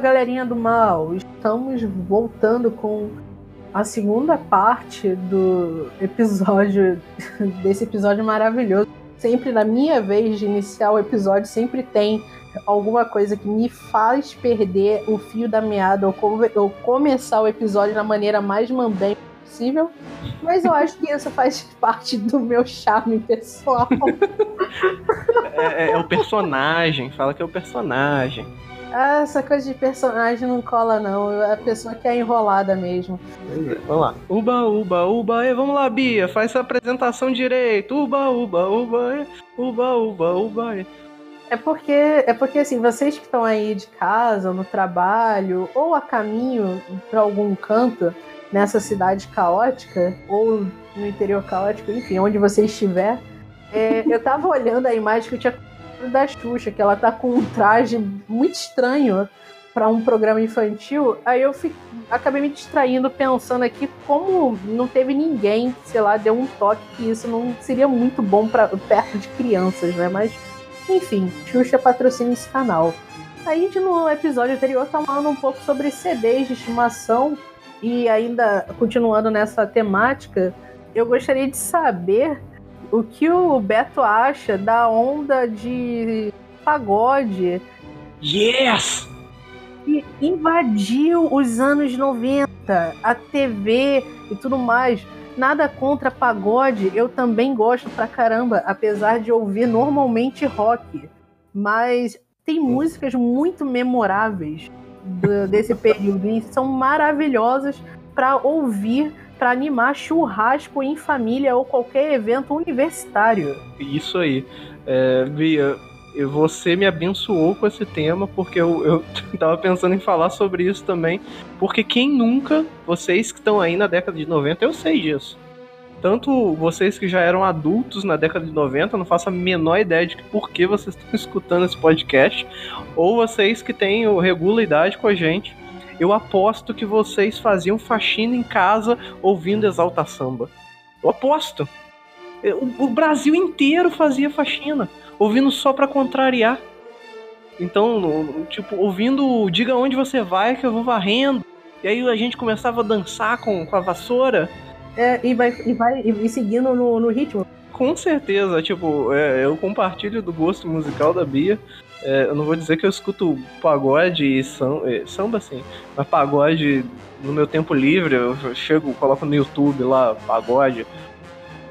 Galerinha do mal, estamos voltando com a segunda parte do episódio, desse episódio maravilhoso. Sempre na minha vez de iniciar o episódio, sempre tem alguma coisa que me faz perder o fio da meada ou, ou começar o episódio da maneira mais mambém possível. Mas eu acho que isso faz parte do meu charme pessoal. é, é, é o personagem, fala que é o personagem. Ah, essa coisa de personagem não cola, não. A pessoa que é enrolada mesmo. É, vamos lá. Uba, uba, uba. E vamos lá, Bia. Faz essa apresentação direito. Uba, uba, uba. Uba, uba, uba. É porque, é porque assim, vocês que estão aí de casa, no trabalho, ou a caminho para algum canto nessa cidade caótica, ou no interior caótico, enfim, onde você estiver, é, eu tava olhando a imagem que eu tinha da Xuxa, que ela tá com um traje muito estranho para um programa infantil. Aí eu fico, acabei me distraindo pensando aqui como não teve ninguém, sei lá, deu um toque que isso não seria muito bom para perto de crianças, né? Mas enfim, Xuxa patrocina esse canal. A gente no episódio anterior tá falando um pouco sobre CDs de estimação e ainda continuando nessa temática, eu gostaria de saber o que o Beto acha da onda de pagode. Yes! Que invadiu os anos 90, a TV e tudo mais. Nada contra pagode, eu também gosto pra caramba, apesar de ouvir normalmente rock. Mas tem músicas muito memoráveis do, desse período e são maravilhosas para ouvir para animar churrasco em família ou qualquer evento universitário. Isso aí. É, Bia, você me abençoou com esse tema, porque eu, eu tava pensando em falar sobre isso também. Porque quem nunca, vocês que estão aí na década de 90, eu sei disso. Tanto vocês que já eram adultos na década de 90, não faço a menor ideia de por que vocês estão escutando esse podcast, ou vocês que têm regula idade com a gente, eu aposto que vocês faziam faxina em casa ouvindo Exalta Samba. Eu aposto. O, Brasil inteiro fazia faxina, ouvindo só para contrariar. Então, tipo, ouvindo Diga onde você vai que eu vou varrendo. E aí a gente começava a dançar com, com a vassoura. É, e vai, e vai e seguindo no, no ritmo. Com certeza, tipo, é, eu compartilho do gosto musical da Bia. É, eu não vou dizer que eu escuto pagode e samba, é, samba assim, mas pagode no meu tempo livre, eu chego, coloco no YouTube lá, pagode.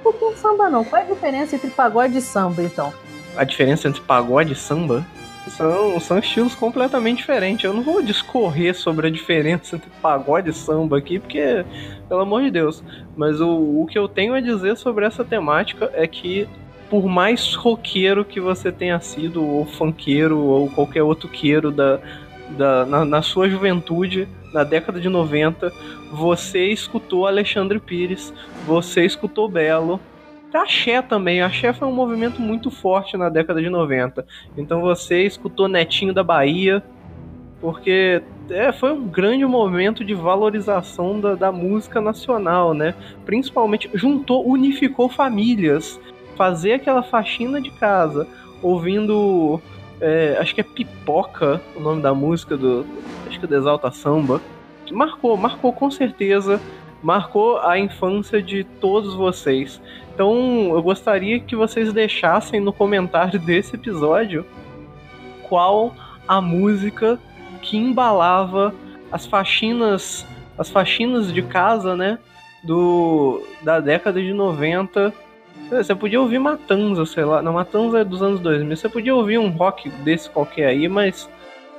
Por que samba não? Qual é a diferença entre pagode e samba, então? A diferença entre pagode e samba? São, são estilos completamente diferentes. Eu não vou discorrer sobre a diferença entre pagode e samba aqui, porque, pelo amor de Deus. Mas o, o que eu tenho a dizer sobre essa temática é que por mais roqueiro que você tenha sido, ou funkeiro, ou qualquer outro queiro da, da, na, na, sua juventude, na década de 90, você escutou Alexandre Pires, você escutou Belo. Axé também, Axé foi um movimento muito forte na década de 90. Então você escutou Netinho da Bahia, porque é, foi um grande momento de valorização da, da música nacional, né? Principalmente juntou, unificou famílias fazer aquela faxina de casa ouvindo. É, acho que é Pipoca o nome da música do. Acho que é do Exalta Samba. Marcou, marcou com certeza. Marcou a infância de todos vocês. Então eu gostaria que vocês deixassem no comentário desse episódio qual a música que embalava as faxinas, as faxinas de casa, né, do da década de 90 você podia ouvir Matanza, sei lá. Não, Matanza é dos anos 2000. Você podia ouvir um rock desse qualquer aí, mas.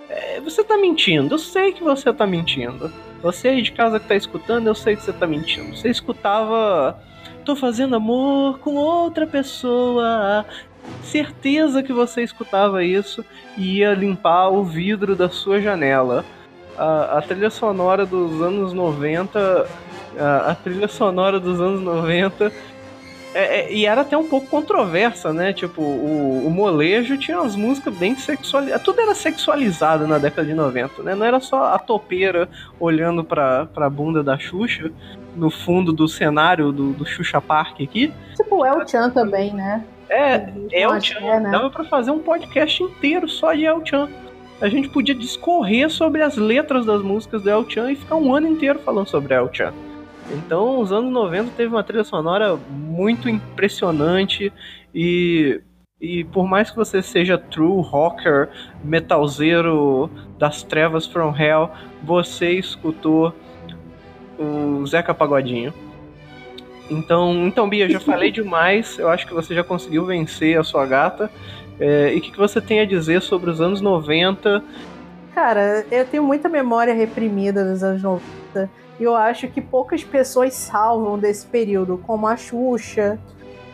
É, você tá mentindo. Eu sei que você tá mentindo. Você aí de casa que tá escutando, eu sei que você tá mentindo. Você escutava. Tô fazendo amor com outra pessoa. Certeza que você escutava isso e ia limpar o vidro da sua janela. A, a trilha sonora dos anos 90. A, a trilha sonora dos anos 90 é, é, e era até um pouco controversa, né? Tipo, o, o molejo tinha umas músicas bem sexualizadas. Tudo era sexualizado na década de 90, né? Não era só a topeira olhando pra, pra bunda da Xuxa no fundo do cenário do, do Xuxa Park aqui. Tipo o El Chan também, né? É, El Chan. Né? Dava pra fazer um podcast inteiro só de El Chan. a gente podia discorrer sobre as letras das músicas do El Chan e ficar um ano inteiro falando sobre El Chan. Então, os anos 90 teve uma trilha sonora muito impressionante e e por mais que você seja true rocker, metalzeiro das trevas from hell, você escutou o Zeca Pagodinho. Então, então Bia, já falei demais. Eu acho que você já conseguiu vencer a sua gata. É, e o que, que você tem a dizer sobre os anos 90? Cara, eu tenho muita memória reprimida dos anos 90. E eu acho que poucas pessoas salvam desse período, como a Xuxa,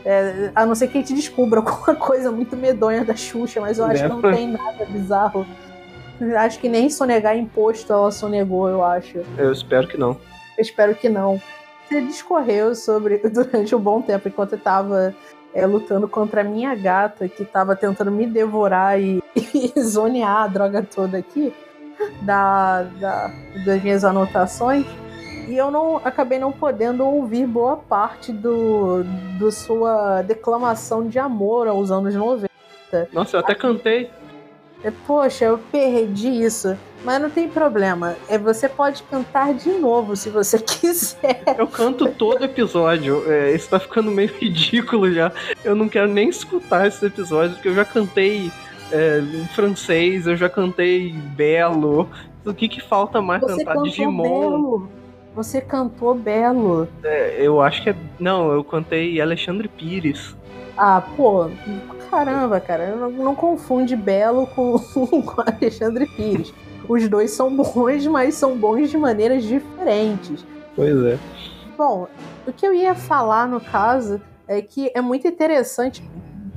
é, a não ser que a gente descubra alguma coisa muito medonha da Xuxa, mas eu acho que não tem nada bizarro. Acho que nem sonegar imposto ela sonegou, eu acho. Eu espero que não. Eu espero que não. Você discorreu sobre durante um bom tempo, enquanto eu tava é, lutando contra a minha gata, que tava tentando me devorar e, e zonear a droga toda aqui, da, da, das minhas anotações. E eu não acabei não podendo ouvir boa parte do, do sua declamação de amor aos anos 90. Nossa, eu até cantei. É, poxa, eu perdi isso. Mas não tem problema. É, você pode cantar de novo se você quiser. Eu canto todo episódio. É, isso tá ficando meio ridículo já. Eu não quero nem escutar esse episódio, porque eu já cantei é, em francês, eu já cantei belo. O que, que falta mais você cantar? Digimon. Belo. Você cantou belo. É, eu acho que é. Não, eu cantei Alexandre Pires. Ah, pô, caramba, cara. Não, não confunde Belo com, com Alexandre Pires. Os dois são bons, mas são bons de maneiras diferentes. Pois é. Bom, o que eu ia falar no caso é que é muito interessante,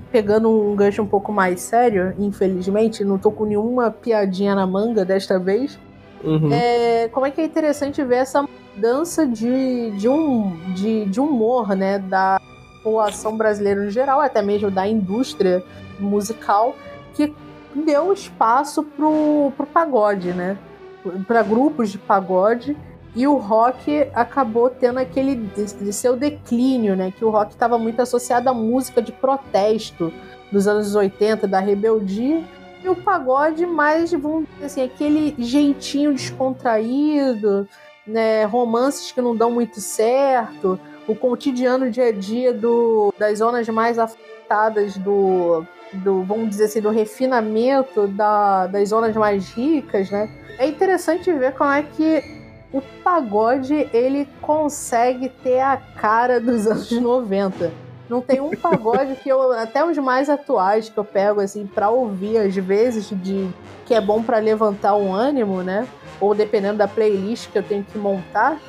pegando um gancho um pouco mais sério, infelizmente, não tô com nenhuma piadinha na manga desta vez. Uhum. É, como é que é interessante ver essa mudança de, de, um, de, de humor, né, da população brasileira no geral, até mesmo da indústria musical, que deu espaço pro, pro pagode, né, para grupos de pagode, e o rock acabou tendo aquele de seu declínio, né, que o rock estava muito associado à música de protesto dos anos 80, da rebeldia, e o pagode mais, vamos dizer assim, aquele jeitinho descontraído, né, romances que não dão muito certo, o cotidiano dia a dia do, das zonas mais afetadas do, do, vamos dizer assim, do refinamento da, das zonas mais ricas, né? É interessante ver como é que o pagode ele consegue ter a cara dos anos 90. Não tem um pagode que eu, até os mais atuais que eu pego assim para ouvir às vezes de que é bom para levantar o ânimo, né? Ou dependendo da playlist que eu tenho que montar,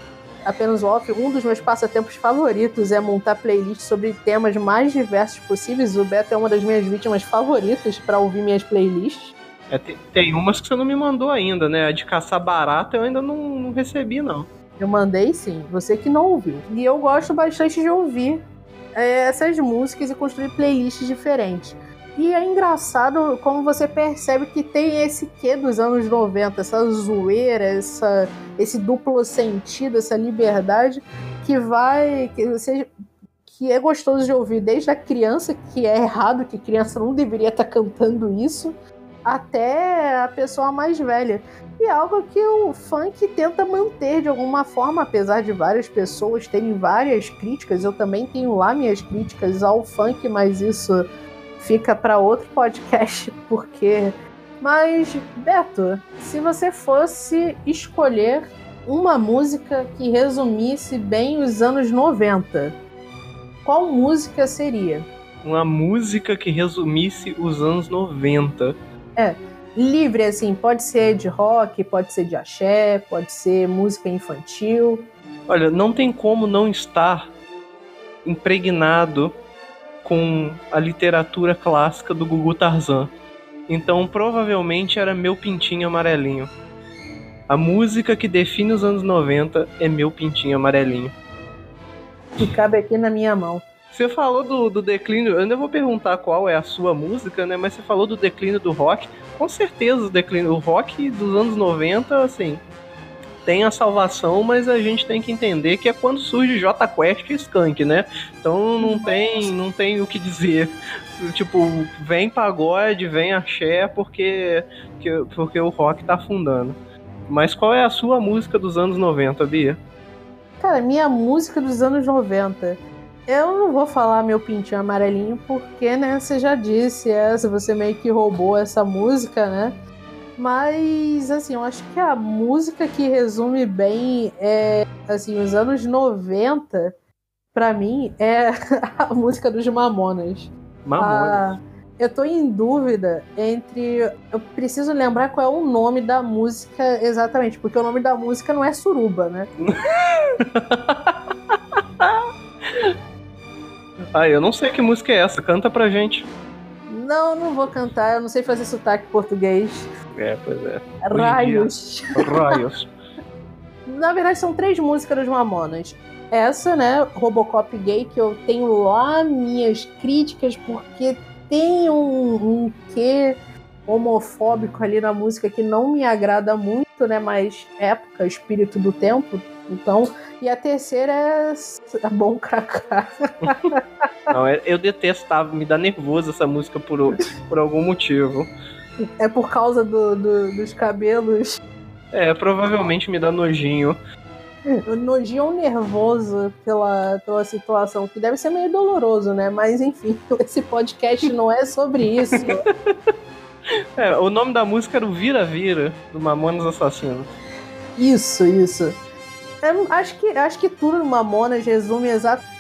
apenas off, um dos meus passatempos favoritos é montar playlists sobre temas mais diversos possíveis. O Beto é uma das minhas vítimas favoritas para ouvir minhas playlists. É, tem, tem, umas que você não me mandou ainda, né? A de caçar barata eu ainda não, não recebi, não. Eu mandei sim, você que não ouviu. E eu gosto bastante de ouvir é, essas músicas e construir playlists diferentes. E é engraçado como você percebe que tem esse quê dos anos 90, essa zoeira, essa, esse duplo sentido, essa liberdade que vai. que você que é gostoso de ouvir desde a criança, que é errado, que criança não deveria estar tá cantando isso, até a pessoa mais velha. E é algo que o funk tenta manter de alguma forma, apesar de várias pessoas terem várias críticas. Eu também tenho lá minhas críticas ao funk, mas isso fica para outro podcast, porque. Mas, Beto, se você fosse escolher uma música que resumisse bem os anos 90, qual música seria? Uma música que resumisse os anos 90. É, livre assim, pode ser de rock, pode ser de axé, pode ser música infantil. Olha, não tem como não estar impregnado com a literatura clássica do Gugu Tarzan. Então provavelmente era Meu Pintinho Amarelinho. A música que define os anos 90 é Meu Pintinho Amarelinho. Que cabe aqui na minha mão. Você falou do, do declínio, eu ainda vou perguntar qual é a sua música, né? Mas você falou do declínio do rock. Com certeza o declínio do rock dos anos 90, assim, tem a salvação, mas a gente tem que entender que é quando surge J Quest e Skunk, né? Então não tem, não tem o que dizer. Tipo, vem pagode, vem axé, porque, porque o rock tá afundando. Mas qual é a sua música dos anos 90, Bia? Cara, minha música dos anos 90. Eu não vou falar meu pintinho amarelinho, porque, né, você já disse essa, você meio que roubou essa música, né? Mas, assim, eu acho que a música que resume bem é, assim, os anos 90, para mim, é a música dos Mamonas. Mamonas. Ah, eu tô em dúvida entre. Eu preciso lembrar qual é o nome da música exatamente, porque o nome da música não é Suruba, né? ah, eu não sei que música é essa, canta pra gente. Não, não vou cantar, eu não sei fazer sotaque português. É, pois é. Raios. Raios. Na verdade, são três músicas dos Mamonas. Essa, né, Robocop gay, que eu tenho lá minhas críticas, porque tem um, um quê homofóbico ali na música que não me agrada muito, né? Mas época, espírito do tempo. Então, e a terceira é Bom Cracá. Não, é, eu detestava, me dá nervoso essa música por, por algum motivo. É por causa do, do, dos cabelos. É, provavelmente me dá nojinho. Nojinho ou nervoso pela, pela situação, que deve ser meio doloroso, né? Mas enfim, esse podcast não é sobre isso. É, o nome da música era o Vira Vira, do Mamonas Assassinos. Isso, isso. Eu acho, que, acho que tudo no Mamonas resume exatamente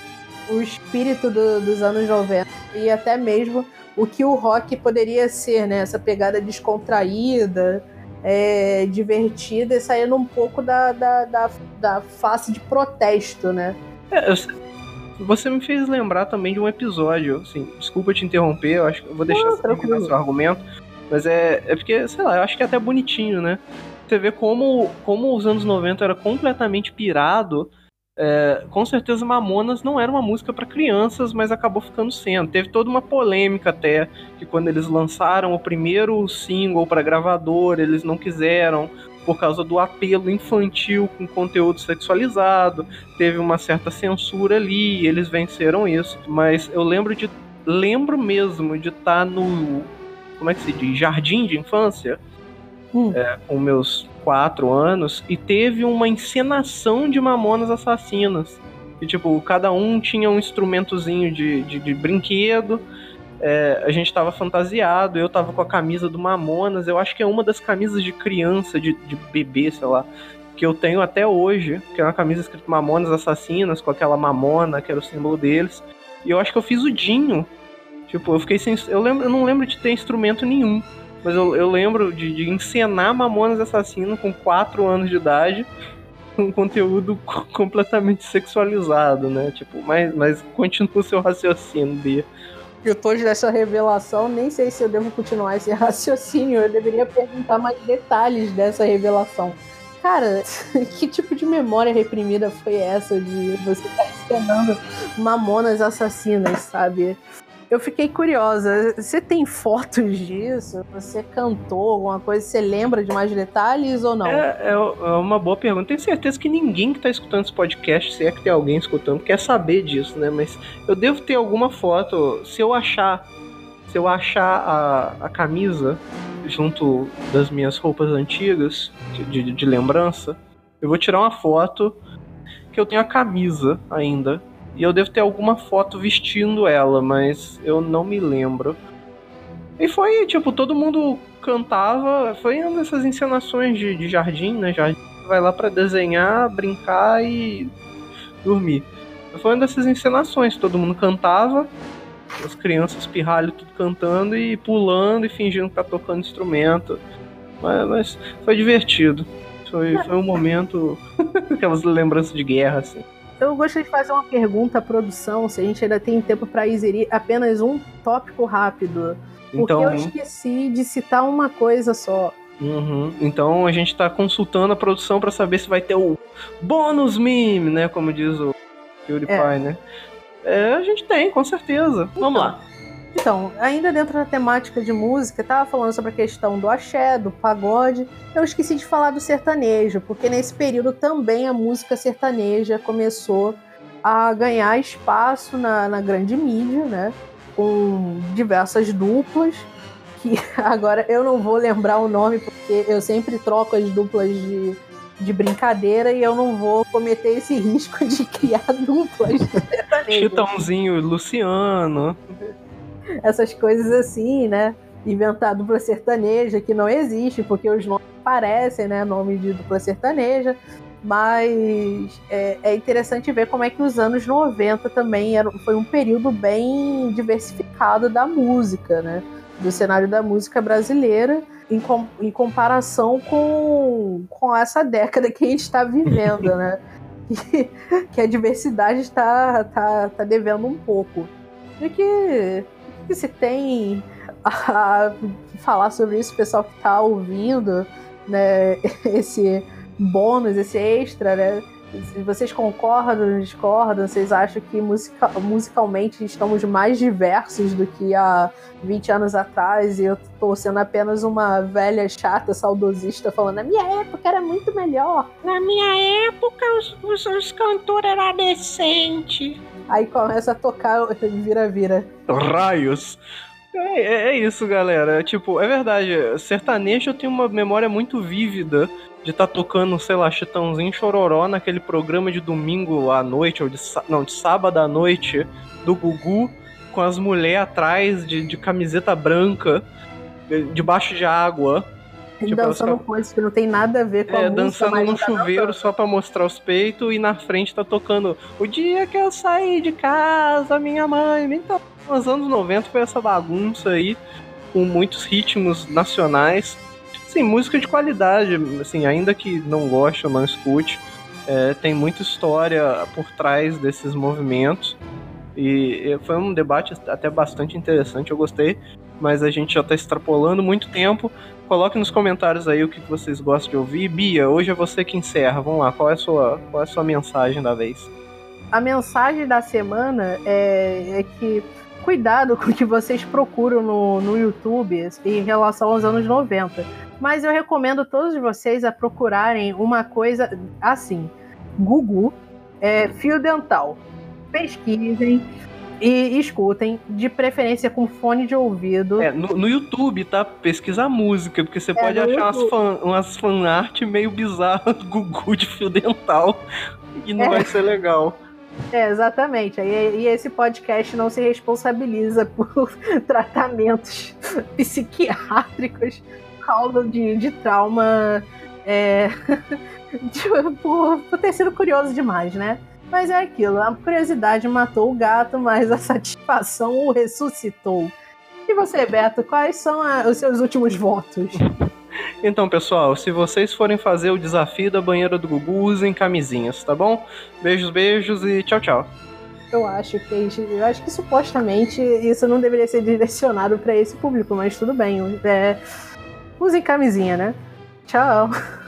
o espírito do, dos anos 90 e até mesmo o que o rock poderia ser, né? Essa pegada descontraída, é, divertida e saindo um pouco da, da, da, da face de protesto, né? É, você me fez lembrar também de um episódio, assim, desculpa te interromper, eu acho que eu vou deixar você terminar seu argumento, mas é, é porque, sei lá, eu acho que é até bonitinho, né? Você vê como, como os anos 90 era completamente pirado é, com certeza Mamonas não era uma música para crianças, mas acabou ficando sendo. Teve toda uma polêmica até que quando eles lançaram o primeiro single para gravador, eles não quiseram por causa do apelo infantil com conteúdo sexualizado. Teve uma certa censura ali, e eles venceram isso. Mas eu lembro de lembro mesmo de estar tá no como é que se diz, jardim de infância, hum. é, com meus quatro anos e teve uma encenação de Mamonas Assassinas. E, tipo, cada um tinha um instrumentozinho de, de, de brinquedo. É, a gente tava fantasiado, eu tava com a camisa do Mamonas. Eu acho que é uma das camisas de criança, de, de bebê, sei lá, que eu tenho até hoje, que é uma camisa escrita Mamonas Assassinas, com aquela mamona, que era o símbolo deles. E eu acho que eu fiz o Dinho. Tipo, eu fiquei sem. Eu, lembro, eu não lembro de ter instrumento nenhum. Mas eu, eu lembro de, de encenar Mamonas Assassino com 4 anos de idade um conteúdo completamente sexualizado, né? Tipo, mas, mas continua o seu raciocínio, Bia. Depois dessa revelação, nem sei se eu devo continuar esse raciocínio. Eu deveria perguntar mais detalhes dessa revelação. Cara, que tipo de memória reprimida foi essa de você estar tá encenando mamonas assassinas, sabe? Eu fiquei curiosa. Você tem fotos disso? Você cantou alguma coisa? Você lembra de mais detalhes ou não? É, é, é uma boa pergunta. Tenho certeza que ninguém que está escutando esse podcast, se é que tem alguém escutando, quer saber disso, né? Mas eu devo ter alguma foto. Se eu achar, se eu achar a, a camisa junto das minhas roupas antigas de, de, de lembrança, eu vou tirar uma foto que eu tenho a camisa ainda e eu devo ter alguma foto vestindo ela, mas eu não me lembro. E foi, tipo, todo mundo cantava. Foi uma dessas encenações de, de jardim, né? Jardim vai lá para desenhar, brincar e dormir. Foi uma dessas encenações, todo mundo cantava, as crianças pirralho tudo cantando e pulando e fingindo que tá tocando instrumento. Mas, mas foi divertido. Foi, foi um momento. aquelas lembranças de guerra, assim. Eu gostaria de fazer uma pergunta à produção, se a gente ainda tem tempo para inserir apenas um tópico rápido. Porque então, eu esqueci de citar uma coisa só. Uhum. Então a gente tá consultando a produção para saber se vai ter o bônus meme, né? Como diz o PewDiePie, é. né? É, a gente tem, com certeza. Então, Vamos lá. Então, ainda dentro da temática de música, tava falando sobre a questão do axé, do pagode. Eu esqueci de falar do sertanejo, porque nesse período também a música sertaneja começou a ganhar espaço na, na grande mídia, né? Com diversas duplas, que agora eu não vou lembrar o nome, porque eu sempre troco as duplas de, de brincadeira e eu não vou cometer esse risco de criar duplas sertanejas. Chitãozinho, Luciano. Essas coisas assim, né? Inventar dupla sertaneja que não existe, porque os nomes parecem, né? Nome de dupla sertaneja. Mas é, é, interessante ver como é que os anos 90 também era, foi um período bem diversificado da música, né? Do cenário da música brasileira, em, com, em comparação com, com essa década que a gente está vivendo, né? Que, que, a diversidade está tá, tá devendo um pouco. E que, que se tem a falar sobre isso, pessoal que está ouvindo, né? Esse bônus, esse extra, né? Vocês concordam, discordam? Vocês acham que musica musicalmente estamos mais diversos do que há 20 anos atrás e eu tô sendo apenas uma velha chata, saudosista, falando na minha época era muito melhor. Na minha época os, os, os cantores eram decentes. Aí começa a tocar vira-vira. Raios! É, é, é, isso, galera. Tipo, é verdade. Sertanejo tenho uma memória muito vívida de estar tá tocando, sei lá, Chitãozinho Chororó naquele programa de domingo à noite, ou de, não, de sábado à noite, do Gugu, com as mulheres atrás de, de camiseta branca, debaixo de água. Tipo, dançando só... coisas que não tem nada a ver com é, a música. dançando num tá chuveiro só pra mostrar os peitos e na frente tá tocando O dia que eu saí de casa, minha mãe. Então, nos anos 90 foi essa bagunça aí, com muitos ritmos nacionais. Sim, música de qualidade, assim, ainda que não goste ou não escute, é, tem muita história por trás desses movimentos. E foi um debate até bastante interessante, eu gostei, mas a gente já está extrapolando muito tempo. Coloque nos comentários aí o que vocês gostam de ouvir. Bia, hoje é você que encerra. Vamos lá, qual é a sua, qual é a sua mensagem da vez? A mensagem da semana é, é que cuidado com o que vocês procuram no, no YouTube em relação aos anos 90. Mas eu recomendo todos vocês a procurarem uma coisa assim: Google, é, fio dental. Pesquisem e escutem, de preferência com fone de ouvido. É, no, no YouTube, tá? Pesquisa música, porque você é, pode achar umas, fan, umas fanart meio bizarras do Gugu de fio dental e não é. vai ser legal. É, exatamente. E, e esse podcast não se responsabiliza por tratamentos psiquiátricos causa de, de trauma é, de, por, por ter sido curioso demais, né? Mas é aquilo, a curiosidade matou o gato, mas a satisfação o ressuscitou. E você, Beto, quais são a, os seus últimos votos? Então, pessoal, se vocês forem fazer o desafio da banheira do Gugu, usem camisinhas, tá bom? Beijos, beijos e tchau, tchau. Eu acho que eu acho que supostamente isso não deveria ser direcionado para esse público, mas tudo bem. É, usem camisinha, né? Tchau.